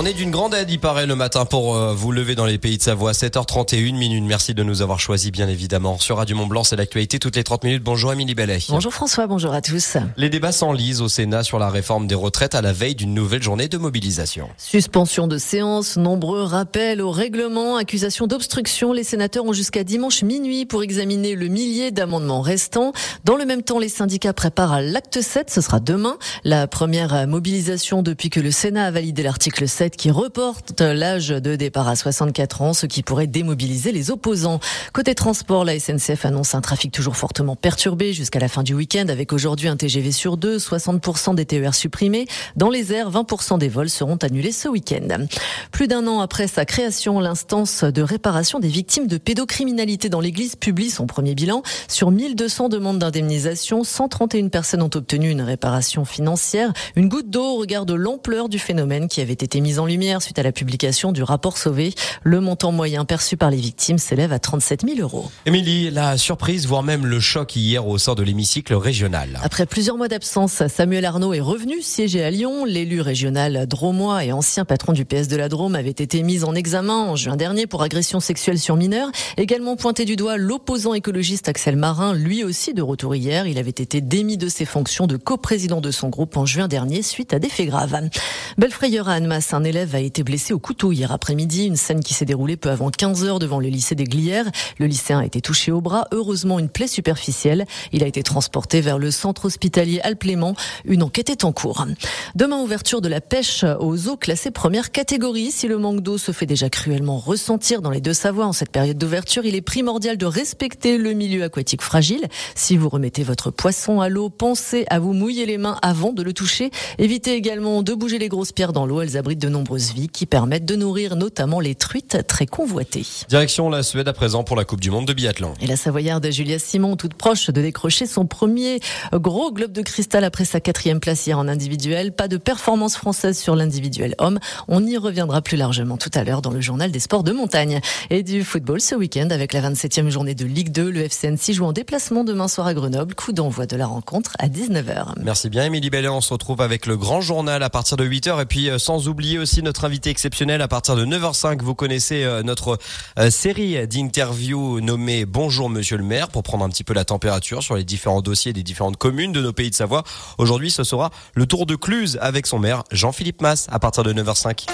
On est d'une grande aide, il paraît, le matin pour euh, vous lever dans les pays de Savoie. 7h31 minutes. Merci de nous avoir choisis, bien évidemment. Sur Radio Mont-Blanc, c'est l'actualité toutes les 30 minutes. Bonjour, Émilie Bellet. Bonjour François, bonjour à tous. Les débats s'enlisent au Sénat sur la réforme des retraites à la veille d'une nouvelle journée de mobilisation. Suspension de séance, nombreux rappels au règlement, accusation d'obstruction. Les sénateurs ont jusqu'à dimanche minuit pour examiner le millier d'amendements restants. Dans le même temps, les syndicats préparent l'acte 7. Ce sera demain. La première mobilisation depuis que le Sénat a validé l'article 7 qui reporte l'âge de départ à 64 ans, ce qui pourrait démobiliser les opposants. Côté transport, la SNCF annonce un trafic toujours fortement perturbé jusqu'à la fin du week-end avec aujourd'hui un TGV sur deux, 60% des TER supprimés. Dans les airs, 20% des vols seront annulés ce week-end. Plus d'un an après sa création, l'instance de réparation des victimes de pédocriminalité dans l'église publie son premier bilan. Sur 1200 demandes d'indemnisation, 131 personnes ont obtenu une réparation financière. Une goutte d'eau au regard de l'ampleur du phénomène qui avait été mis mise en lumière suite à la publication du rapport Sauvé. Le montant moyen perçu par les victimes s'élève à 37 000 euros. Émilie, la surprise, voire même le choc hier au sort de l'hémicycle régional. Après plusieurs mois d'absence, Samuel Arnaud est revenu siéger à Lyon. L'élu régional dromois et ancien patron du PS de la Drôme avait été mis en examen en juin dernier pour agression sexuelle sur mineurs. Également pointé du doigt l'opposant écologiste Axel Marin, lui aussi de retour hier. Il avait été démis de ses fonctions de coprésident de son groupe en juin dernier suite à des faits graves. Belle frayeur à Annemasse, un élève a été blessé au couteau hier après-midi. Une scène qui s'est déroulée peu avant 15 heures devant le lycée des Glières. Le lycéen a été touché au bras. Heureusement, une plaie superficielle. Il a été transporté vers le centre hospitalier Alplément. Une enquête est en cours. Demain, ouverture de la pêche aux eaux classées première catégorie. Si le manque d'eau se fait déjà cruellement ressentir dans les deux Savoies en cette période d'ouverture, il est primordial de respecter le milieu aquatique fragile. Si vous remettez votre poisson à l'eau, pensez à vous mouiller les mains avant de le toucher. Évitez également de bouger les grosses pierres dans l'eau. Elles abritent de de nombreuses vies qui permettent de nourrir notamment les truites très convoitées. Direction la Suède à présent pour la Coupe du Monde de biathlon. Et la Savoyarde Julia Simon, toute proche de décrocher son premier gros globe de cristal après sa quatrième place hier en individuel. Pas de performance française sur l'individuel homme. On y reviendra plus largement tout à l'heure dans le journal des sports de montagne. Et du football ce week-end avec la 27e journée de Ligue 2. Le FCNC joue en déplacement demain soir à Grenoble. Coup d'envoi de la rencontre à 19h. Merci bien Émilie Bellet. On se retrouve avec le grand journal à partir de 8h et puis euh, sans oublier aussi notre invité exceptionnel à partir de 9h05. Vous connaissez euh, notre euh, série d'interviews nommée Bonjour Monsieur le maire pour prendre un petit peu la température sur les différents dossiers des différentes communes de nos pays de Savoie. Aujourd'hui, ce sera le tour de Cluse avec son maire Jean-Philippe Masse à partir de 9h05.